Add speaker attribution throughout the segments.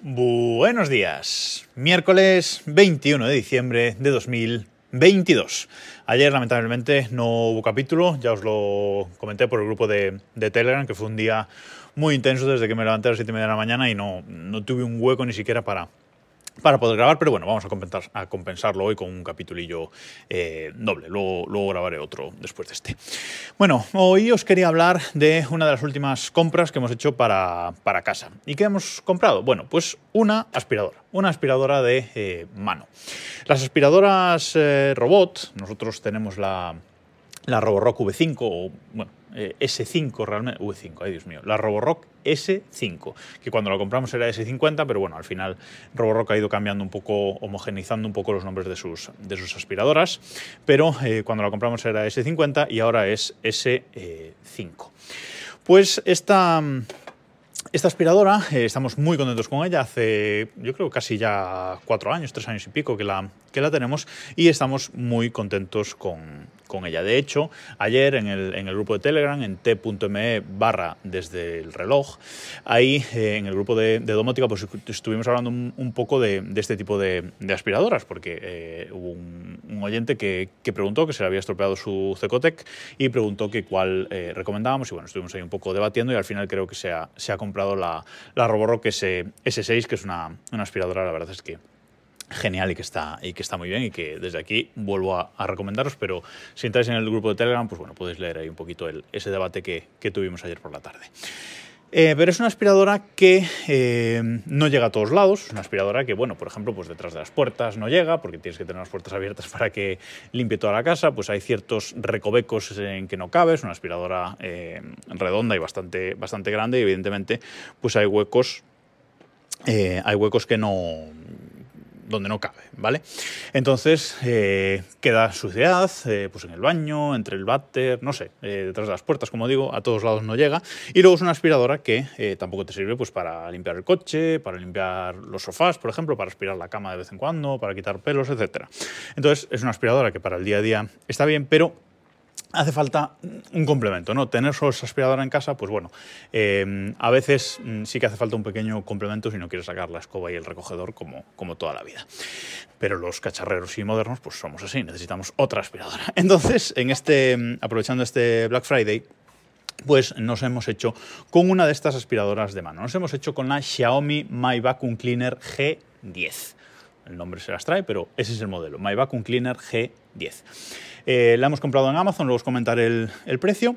Speaker 1: Buenos días. Miércoles 21 de diciembre de 2022. Ayer lamentablemente no hubo capítulo, ya os lo comenté por el grupo de, Telegram, que fue un día muy intenso desde que me levanté a las 7 y media de la mañana y no, no tuve un hueco ni siquiera para, para poder grabar, pero bueno, vamos a, compensar, a compensarlo hoy con un capitulillo eh, doble. Luego, luego grabaré otro después de este. Bueno, hoy os quería hablar de una de las últimas compras que hemos hecho para, para casa. ¿Y qué hemos comprado? Bueno, pues una aspiradora, una aspiradora de eh, mano. Las aspiradoras eh, robot, nosotros tenemos la, la Roborock V5, o bueno, eh, S5 realmente, V5, ay Dios mío, la Roborock S5, que cuando la compramos era S50, pero bueno, al final Roborock ha ido cambiando un poco, homogenizando un poco los nombres de sus, de sus aspiradoras, pero eh, cuando la compramos era S50 y ahora es S5. Pues esta... Esta aspiradora, eh, estamos muy contentos con ella. Hace, yo creo, casi ya cuatro años, tres años y pico que la, que la tenemos y estamos muy contentos con, con ella. De hecho, ayer en el, en el grupo de Telegram, en t.me barra desde el reloj, ahí eh, en el grupo de, de, domótica pues estuvimos hablando un, poco de, de, este tipo de, de aspiradoras, porque eh, hubo un, un oyente que, que, preguntó que se le había estropeado su Cecotec y preguntó que cuál eh, recomendábamos y bueno, estuvimos ahí un poco debatiendo y al final creo que se ha, se ha comprado la, la Roborock S, S6, que es una, una aspiradora, la verdad es que genial y que está y que está muy bien y que desde aquí vuelvo a, a, recomendaros pero si entráis en el grupo de Telegram pues bueno podéis leer ahí un poquito el, ese debate que, que, tuvimos ayer por la tarde eh, pero es una aspiradora que eh, no llega a todos lados, es una aspiradora que, bueno, por ejemplo, pues detrás de las puertas no llega, porque tienes que tener las puertas abiertas para que limpie toda la casa, pues hay ciertos recovecos en que no cabe, es una aspiradora eh, redonda y bastante, bastante grande, y evidentemente, pues hay huecos, hay huecos que no, donde no cabe, ¿vale? Entonces eh, queda suciedad, eh, pues en el baño, entre el váter, no sé, eh, detrás de las puertas, como digo, a todos lados no llega. Y luego es una aspiradora que tampoco te sirve pues para limpiar el coche, para limpiar los sofás, por ejemplo, para aspirar la cama de vez en cuando, para quitar pelos, etc. Entonces es una aspiradora que para el día a día está bien, pero hace falta un complemento, ¿no? Tener solo esa aspiradora en casa, pues bueno, eh, a veces sí que hace falta un pequeño complemento si no quieres sacar la escoba y el recogedor como, como toda la vida. Pero los cacharreros y modernos, pues somos así, necesitamos otra aspiradora. Entonces, en este, aprovechando este Black Friday, pues nos hemos hecho con una de estas aspiradoras de mano. Nos hemos hecho con la Xiaomi My Vacuum Cleaner G10 el nombre se las trae, pero ese es el modelo, My Vacuum Cleaner G10. Eh, la hemos comprado en Amazon, luego os comentaré el, precio.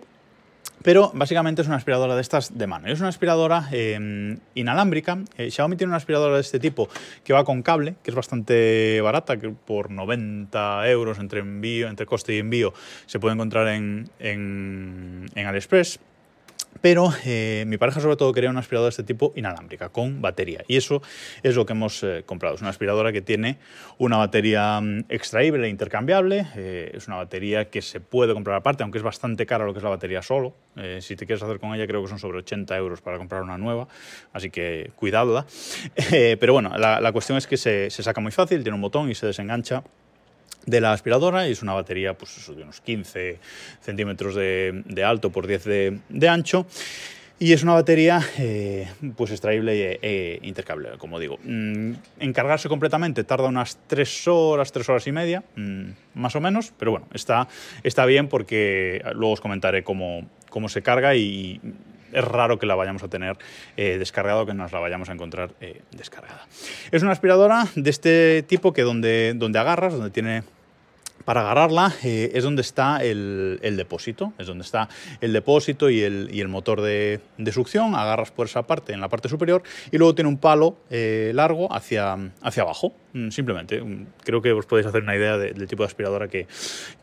Speaker 1: Pero básicamente es una aspiradora de estas de mano. Es una aspiradora eh, inalámbrica. Eh, Xiaomi tiene una aspiradora de este tipo que va con cable, que es bastante barata, que por 90 euros entre envío, entre coste y envío se puede encontrar en, en, en AliExpress pero eh, mi pareja sobre todo quería una aspiradora de este tipo inalámbrica, con batería. Y eso es lo que hemos eh, comprado. Es una aspiradora que tiene una batería um, extraíble e intercambiable. Eh, es una batería que se puede comprar aparte, aunque es bastante cara lo que es la batería solo. Eh, si te quieres hacer con ella creo que son sobre 80 euros para comprar una nueva. Así que cuidado. pero bueno, la, la, cuestión es que se saca muy fácil, tiene un botón y se desengancha de la aspiradora y es una batería pues de unos 15 centímetros de, alto por 10 de, ancho y es una batería eh, pues extraíble e, e intercambiable, como digo. Mm, encargarse completamente tarda unas 3 horas, 3 horas y media, mm, más o menos, pero bueno, está, está bien porque luego os comentaré cómo, cómo se carga y es raro que la vayamos a tener eh, descargada o que nos la vayamos a encontrar eh, descargada. Es una aspiradora de este tipo que donde, donde agarras, donde tiene para agarrarla eh, es donde está el, depósito, es donde está el depósito y el, motor de, de, succión, agarras por esa parte en la parte superior y luego tiene un palo eh, largo hacia, abajo, mm, simplemente. Mm, creo que os podéis hacer una idea de, del tipo de aspiradora que,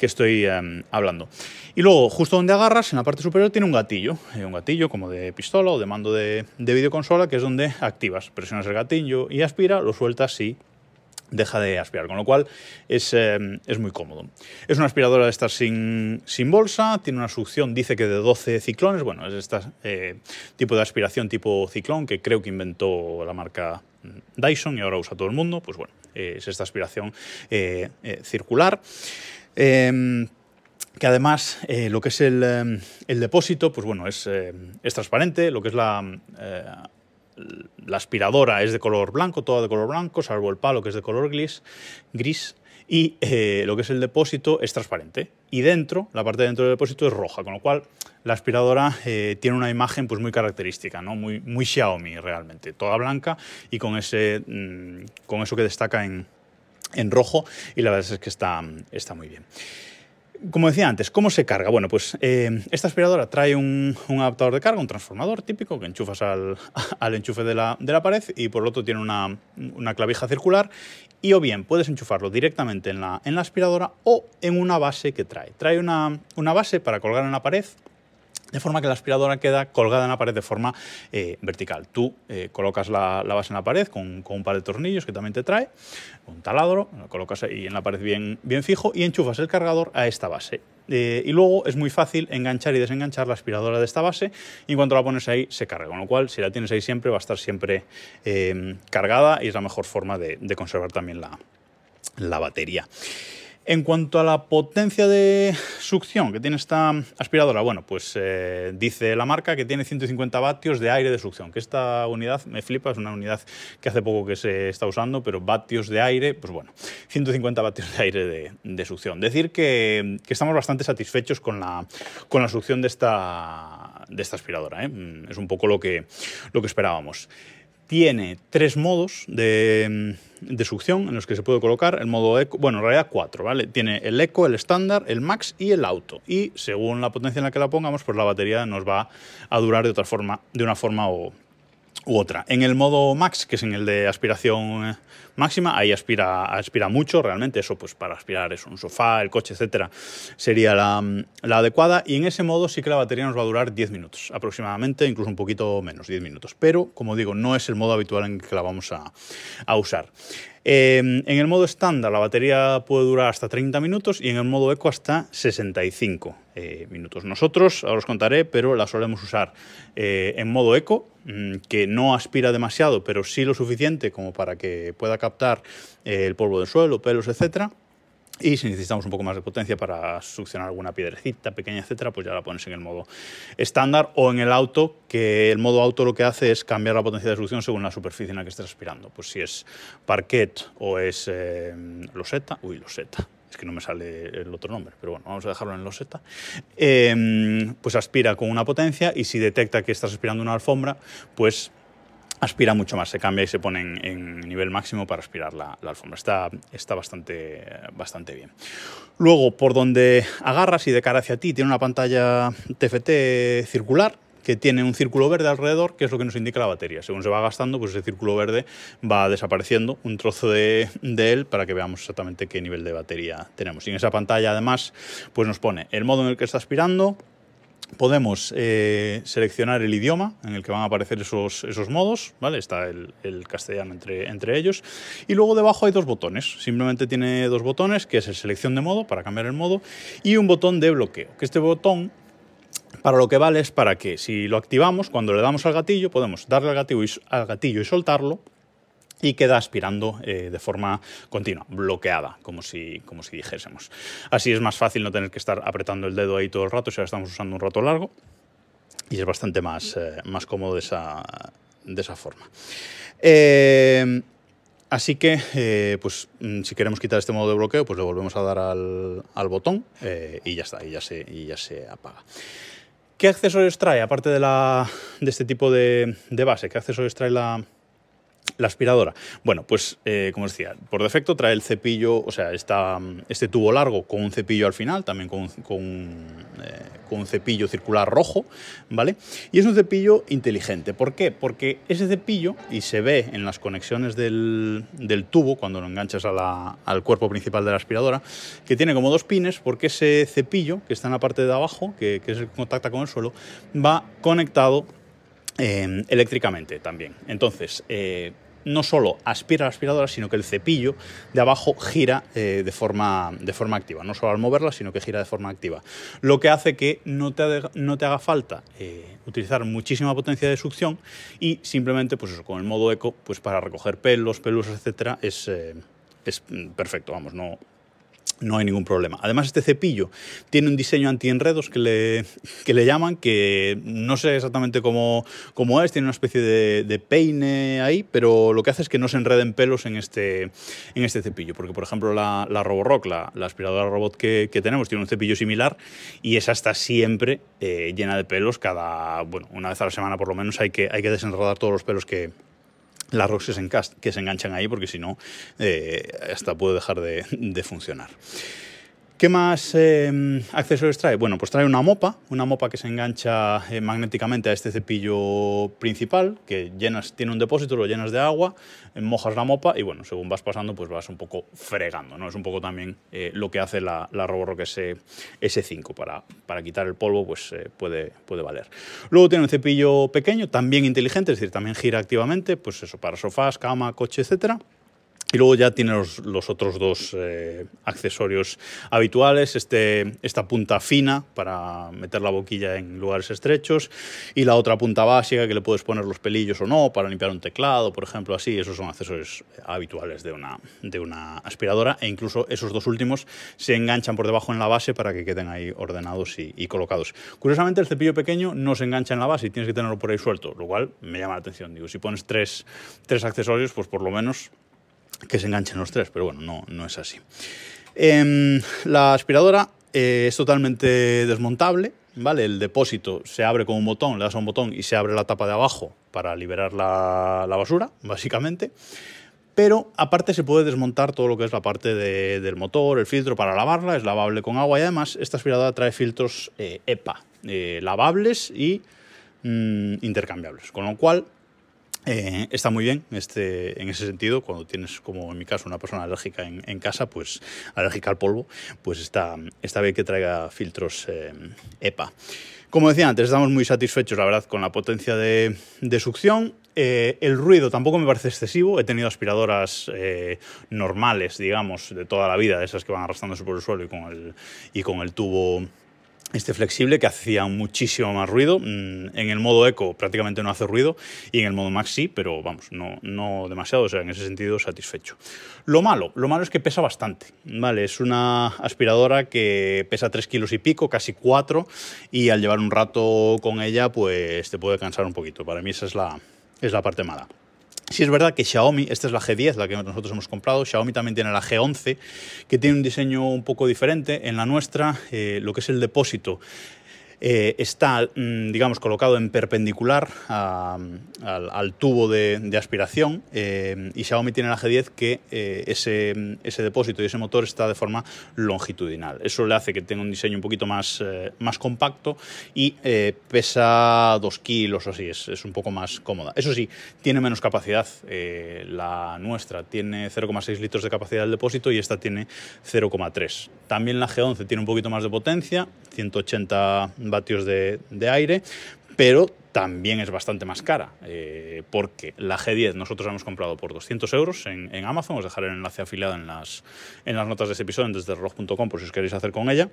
Speaker 1: estoy um, hablando. Y luego, justo donde agarras, en la parte superior tiene un gatillo, eh, un gatillo como de pistola o de mando de, de videoconsola, que es donde activas, presionas el gatillo y aspira, lo sueltas y deja de aspirar, con lo cual es, eh, es, muy cómodo. Es una aspiradora de estas sin, sin, bolsa, tiene una succión, dice que de 12 ciclones, bueno, es este tipo de aspiración tipo ciclón que creo que inventó la marca Dyson y ahora usa todo el mundo, pues bueno, es esta aspiración eh, eh, circular. Em, que además lo que es el, el, depósito, pues bueno, es, es transparente, lo que es la la aspiradora es de color blanco, toda de color blanco, salvo el palo que es de color gris, gris y eh, lo que es el depósito es transparente. Y dentro, la parte de dentro del depósito es roja, con lo cual la aspiradora eh, tiene una imagen pues, muy característica, ¿no? muy, Xiaomi realmente, toda blanca y con, ese, mm, con eso que destaca en, en rojo y la verdad es que está, está muy bien. Como decía antes, ¿cómo se carga? Bueno, pues eh, esta aspiradora trae un, adaptador de carga, un transformador típico que enchufas al, enchufe de la, pared y por el otro tiene una, clavija circular y o bien puedes enchufarlo directamente en la, aspiradora o en una base que trae. Trae una base para colgar en la pared de forma que la aspiradora queda colgada en la pared de forma eh, vertical. Tú eh, colocas la, base en la pared con, un par de tornillos que también te trae, un taladro, lo colocas ahí en la pared bien, bien fijo y enchufas el cargador a esta base. Eh, y luego es muy fácil enganchar y desenganchar la aspiradora de esta base y en cuanto la pones ahí se carga, con lo cual si la tienes ahí siempre va a estar siempre cargada y es la mejor forma de, conservar también la, la batería. En cuanto a la potencia de succión que tiene esta aspiradora, bueno, pues eh, dice la marca que tiene 150 vatios de aire de succión, que esta unidad me flipa, es una unidad que hace poco que se está usando, pero vatios de aire, pues bueno, 150 vatios de aire de, succión. Decir que, estamos bastante satisfechos con la, con la succión de esta, de esta aspiradora, ¿eh? es un poco lo que, lo que esperábamos tiene tres modos de, succión en los que se puede colocar el modo eco, bueno, en realidad cuatro, ¿vale? Tiene el eco, el estándar, el max y el auto. Y según la potencia en la que la pongamos, pues la batería nos va a durar de otra forma, de una forma o, u otra. En el modo max, que es en el de aspiración eh, máxima, ahí aspira, aspira mucho, realmente eso pues para aspirar es un sofá, el coche, etcétera, sería la, adecuada. Y en ese modo sí que la batería nos va a durar 10 minutos aproximadamente, incluso un poquito menos, 10 minutos. Pero, como digo, no es el modo habitual en que la vamos a, a usar. Em, en el modo estándar la batería puede durar hasta 30 minutos y en el modo eco hasta 65 eh, minutos. Nosotros, ahora os contaré, pero la solemos usar eh, en modo eco, mm, que no aspira demasiado, pero sí lo suficiente como para que pueda captar eh, el polvo del suelo, pelos, etcétera y si necesitamos un poco más de potencia para succionar alguna piedrecita pequeña, etcétera, pues ya la pones en el modo estándar o en el auto, que el modo auto lo que hace es cambiar la potencia de succión según la superficie en la que estés aspirando. Pues si es parquet o es eh, loseta, uy, loseta, es que no me sale el otro nombre, pero bueno, vamos a dejarlo en loseta, eh, pues aspira con una potencia y si detecta que estás aspirando una alfombra, pues aspira mucho más, se cambia y se pone en, nivel máximo para aspirar la, alfombra. Está, está bastante, bastante bien. Luego, por donde agarras y de cara hacia ti, tiene una pantalla TFT circular que tiene un círculo verde alrededor, que es lo que nos indica la batería. Según se va gastando, pues ese círculo verde va desapareciendo un trozo de, de, él para que veamos exactamente qué nivel de batería tenemos. Y en esa pantalla, además, pues nos pone el modo en el que está aspirando, podemos eh, seleccionar el idioma en el que van a aparecer esos, esos modos, ¿vale? Está el, castellano entre, entre, ellos. Y luego debajo hay dos botones. Simplemente tiene dos botones, que es el selección de modo, para cambiar el modo, y un botón de bloqueo. Que este botón, para lo que vale, es para que si lo activamos, cuando le damos al gatillo, podemos darle al gatillo al gatillo y soltarlo, y queda aspirando eh, de forma continua, bloqueada, como si, como si dijésemos. Así es más fácil no tener que estar apretando el dedo ahí todo el rato si ahora estamos usando un rato largo y es bastante más, eh, más cómodo de esa, de esa forma. Eh, así que, pues, mm, si queremos quitar este modo de bloqueo, pues le volvemos a dar al, al botón y ya está, y ya se, y ya se apaga. ¿Qué accesorios trae, aparte de, la, de este tipo de, de base? ¿Qué accesorios trae la, la aspiradora. Bueno, pues eh, como os decía, por defecto trae el cepillo, o sea, está este tubo largo con un cepillo al final, también con, con, eh, con, un cepillo circular rojo, ¿vale? Y es un cepillo inteligente. ¿Por qué? Porque ese cepillo, y se ve en las conexiones del, del tubo, cuando lo enganchas al cuerpo principal de la aspiradora, que tiene como dos pines, porque ese cepillo, que está en la parte de abajo, que, que es el que contacta con el suelo, va conectado eh, eléctricamente también. Entonces, no solo aspira la aspiradora, sino que el cepillo de abajo gira eh, de, forma, de forma activa. No solo al moverla, sino que gira de forma activa. Lo que hace que no te, no te haga falta eh, utilizar muchísima potencia de succión y simplemente, pues con el modo eco, pues para recoger pelos, pelos, etcétera, es, eh, es perfecto. Vamos, no, no hay ningún problema. Además, este cepillo tiene un diseño anti-enredos que le, que le llaman, que no sé exactamente cómo, cómo es, tiene una especie de, peine ahí, pero lo que hace es que no se enreden pelos en este, en este cepillo. Porque, por ejemplo, la, la Roborock, la, aspiradora robot que, que, tenemos, tiene un cepillo similar y esa está siempre eh, llena de pelos. Cada, bueno, una vez a la semana por lo menos hay que, hay que desenredar todos los pelos que, las rocks que se, enganchan ahí, porque si no, eh, hasta puede dejar de, de funcionar. ¿Qué más eh, accesorios trae? Bueno, pues trae una mopa, una mopa que se engancha eh, magnéticamente a este cepillo principal, que llenas, tiene un depósito, lo llenas de agua, eh, mojas la mopa y bueno, según vas pasando, pues vas un poco fregando, ¿no? Es un poco también lo que hace la, la Roborock S, 5 para, para quitar el polvo, pues puede, puede valer. Luego tiene un cepillo pequeño, también inteligente, es decir, también gira activamente, pues eso, para sofás, cama, coche, etcétera. Y luego ya tiene los, otros dos eh, accesorios habituales, este, esta punta fina para meter la boquilla en lugares estrechos y la otra punta básica que le puedes poner los pelillos o no para limpiar un teclado, por ejemplo, así. Esos son accesorios habituales de una, de una aspiradora e incluso esos dos últimos se enganchan por debajo en la base para que queden ahí ordenados y, y colocados. Curiosamente el cepillo pequeño no se engancha en la base y tienes que tenerlo por ahí suelto, lo cual me llama la atención. Digo, si pones tres, tres accesorios, pues por lo menos que se enganchen los tres, pero bueno, no, no es así. Em, la aspiradora eh, es totalmente desmontable, ¿vale? El depósito se abre con un botón, le das a un botón y se abre la tapa de abajo para liberar la, la basura, básicamente. Pero aparte se puede desmontar todo lo que es la parte de, del motor, el filtro para lavarla, es lavable con agua y además esta aspiradora trae filtros eh, EPA, eh, lavables y mm, intercambiables, con lo cual eh, está muy bien este, en ese sentido, cuando tienes, como en mi caso, una persona alérgica en, casa, pues alérgica al polvo, pues está, está bien que traiga filtros eh, EPA. Como decía antes, estamos muy satisfechos, la verdad, con la potencia de, succión. Eh, el ruido tampoco me parece excesivo. He tenido aspiradoras normales, digamos, de toda la vida, de esas que van arrastrándose por el suelo y con el, y con el tubo este flexible que hacía muchísimo más ruido. Mm, en el modo eco prácticamente no hace ruido y en el modo max sí, pero vamos, no, no demasiado, o sea, en ese sentido satisfecho. Lo malo, lo malo es que pesa bastante, ¿vale? Es una aspiradora que pesa 3 kilos y pico, casi 4, y al llevar un rato con ella, pues te puede cansar un poquito. Para mí esa es la, es la parte mala. Sí es verdad que Xiaomi, esta es la G10, la que nosotros hemos comprado, Xiaomi también tiene la G11, que tiene un diseño un poco diferente. En la nuestra, eh, lo que es el depósito eh, está, mm, digamos, colocado en perpendicular al, tubo de, aspiración eh, y Xiaomi tiene la G10 que eh, ese, ese, depósito y ese motor está de forma longitudinal. Eso le hace que tenga un diseño un poquito más, más compacto y pesa 2 kilos o así, es, es, un poco más cómoda. Eso sí, tiene menos capacidad. la nuestra tiene 0,6 litros de capacidad del depósito y esta tiene 0,3. También la G11 tiene un poquito más de potencia, 180 vatios de, aire, pero también es bastante más cara, eh, porque la G10 nosotros hemos comprado por 200 euros en, Amazon, os dejaré el enlace afiliado en las, en las notas de este episodio, desde reloj.com, por si os queréis hacer con ella.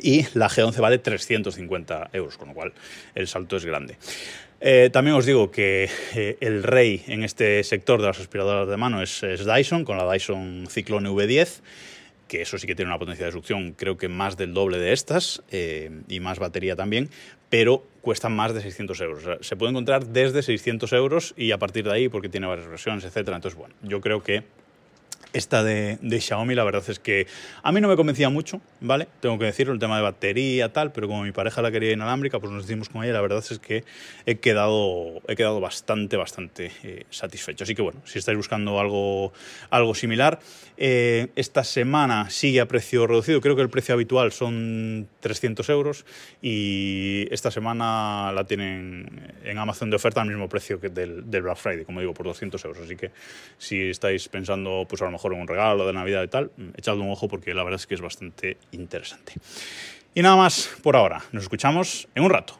Speaker 1: Y la G11 vale 350 euros, con lo cual el salto es grande. Eh, también os digo que eh, el rey en este sector de las aspiradoras de mano es, es Dyson, con la Dyson Cyclone V10 que eso sí que tiene una potencia de succión, creo que más del doble de estas eh, y más batería también, pero cuestan más de 600 euros. se puede encontrar desde 600 euros y a partir de ahí, porque tiene varias versiones, etcétera. Entonces, bueno, yo creo que esta de, Xiaomi, la verdad es que a mí no me convencía mucho, ¿vale? Tengo que decirlo, el tema de batería, tal, pero como mi pareja la quería inalámbrica, pues nos hicimos con ella. La verdad es que he quedado, he quedado bastante, bastante eh, satisfecho. Así que bueno, si estáis buscando algo, algo similar, eh, esta semana sigue a precio reducido. Creo que el precio habitual son 300 euros y esta semana la tienen en Amazon de oferta al mismo precio que del, del Black Friday, como digo, por 200 euros. Así que si estáis pensando, pues a lo mejor un regalo de Navidad y tal, echadle un ojo porque la verdad es que es bastante interesante. Y nada más por ahora. Nos escuchamos en un rato.